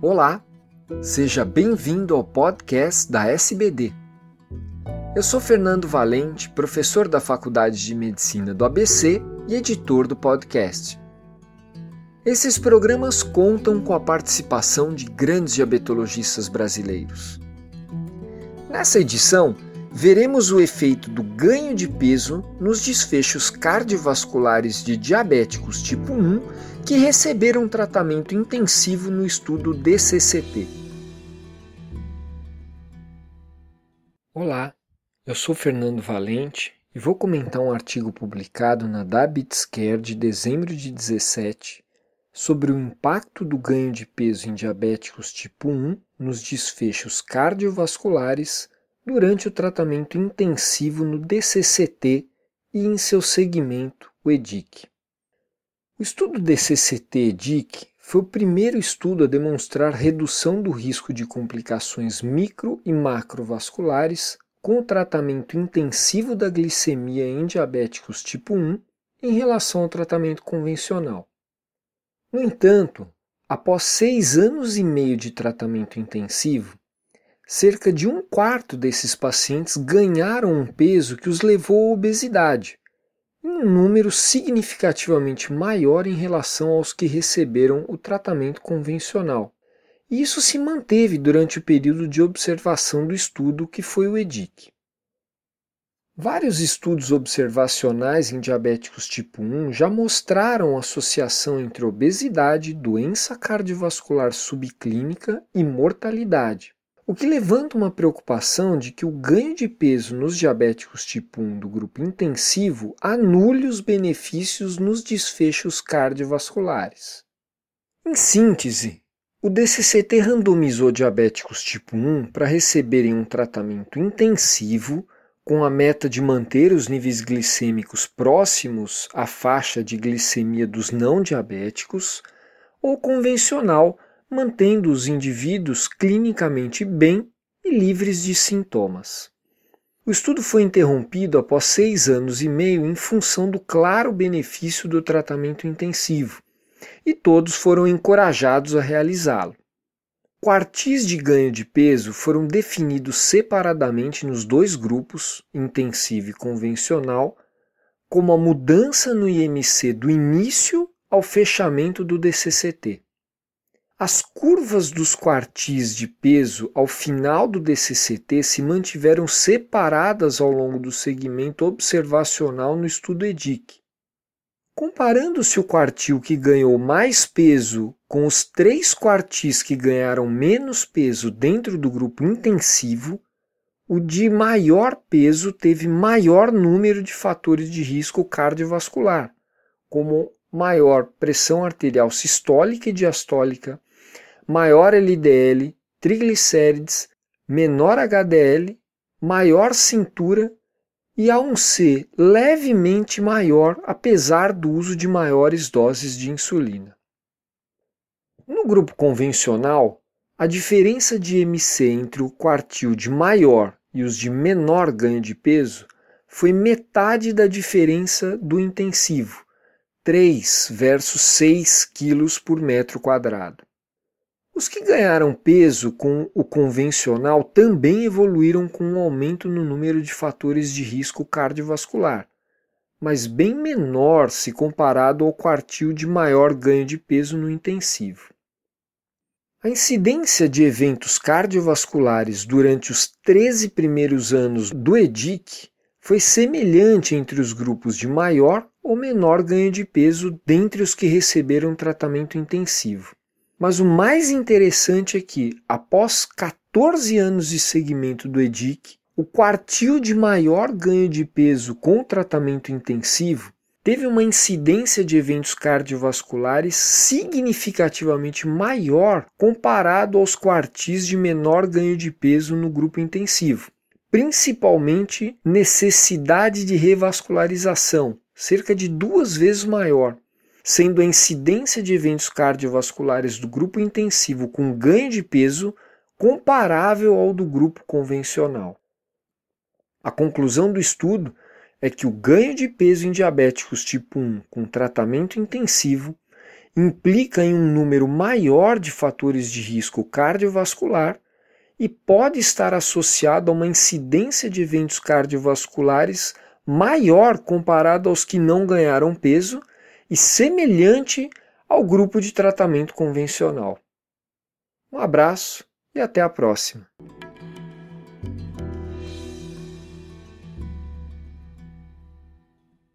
Olá, seja bem-vindo ao podcast da SBD. Eu sou Fernando Valente, professor da Faculdade de Medicina do ABC e editor do podcast. Esses programas contam com a participação de grandes diabetologistas brasileiros. Nessa edição, veremos o efeito do ganho de peso nos desfechos cardiovasculares de diabéticos tipo 1 que receberam tratamento intensivo no estudo DCCT. Olá, eu sou Fernando Valente e vou comentar um artigo publicado na Diabetes Care de dezembro de 17 sobre o impacto do ganho de peso em diabéticos tipo 1 nos desfechos cardiovasculares durante o tratamento intensivo no DCCT e em seu segmento, o EDIC. O estudo DCCT-EDIC foi o primeiro estudo a demonstrar redução do risco de complicações micro e macrovasculares com o tratamento intensivo da glicemia em diabéticos tipo 1 em relação ao tratamento convencional. No entanto, após seis anos e meio de tratamento intensivo, cerca de um quarto desses pacientes ganharam um peso que os levou à obesidade, um número significativamente maior em relação aos que receberam o tratamento convencional. E isso se manteve durante o período de observação do estudo, que foi o EDIC. Vários estudos observacionais em diabéticos tipo 1 já mostraram associação entre obesidade, doença cardiovascular subclínica e mortalidade. O que levanta uma preocupação de que o ganho de peso nos diabéticos tipo 1 do grupo intensivo anule os benefícios nos desfechos cardiovasculares. Em síntese, o DCCT randomizou diabéticos tipo 1 para receberem um tratamento intensivo com a meta de manter os níveis glicêmicos próximos à faixa de glicemia dos não diabéticos, ou convencional mantendo os indivíduos clinicamente bem e livres de sintomas. O estudo foi interrompido após seis anos e meio em função do claro benefício do tratamento intensivo, e todos foram encorajados a realizá-lo. Quartis de ganho de peso foram definidos separadamente nos dois grupos, intensivo e convencional, como a mudança no IMC do início ao fechamento do DCCT. As curvas dos quartis de peso ao final do DCCT se mantiveram separadas ao longo do segmento observacional no estudo EDIC. Comparando-se o quartil que ganhou mais peso com os três quartis que ganharam menos peso dentro do grupo intensivo, o de maior peso teve maior número de fatores de risco cardiovascular, como maior pressão arterial sistólica e diastólica, maior LDL, triglicérides, menor HDL, maior cintura e A1C levemente maior apesar do uso de maiores doses de insulina. No grupo convencional, a diferença de MC entre o quartil de maior e os de menor ganho de peso foi metade da diferença do intensivo, 3 versus 6 kg por metro quadrado. Os que ganharam peso com o convencional também evoluíram com um aumento no número de fatores de risco cardiovascular, mas bem menor se comparado ao quartil de maior ganho de peso no intensivo. A incidência de eventos cardiovasculares durante os 13 primeiros anos do EDIC foi semelhante entre os grupos de maior ou menor ganho de peso dentre os que receberam tratamento intensivo. Mas o mais interessante é que, após 14 anos de segmento do EDIC, o quartil de maior ganho de peso com tratamento intensivo teve uma incidência de eventos cardiovasculares significativamente maior comparado aos quartis de menor ganho de peso no grupo intensivo, principalmente necessidade de revascularização, cerca de duas vezes maior, sendo a incidência de eventos cardiovasculares do grupo intensivo com ganho de peso comparável ao do grupo convencional. A conclusão do estudo é que o ganho de peso em diabéticos tipo 1 com tratamento intensivo implica em um número maior de fatores de risco cardiovascular e pode estar associado a uma incidência de eventos cardiovasculares maior comparado aos que não ganharam peso e semelhante ao grupo de tratamento convencional. Um abraço e até a próxima!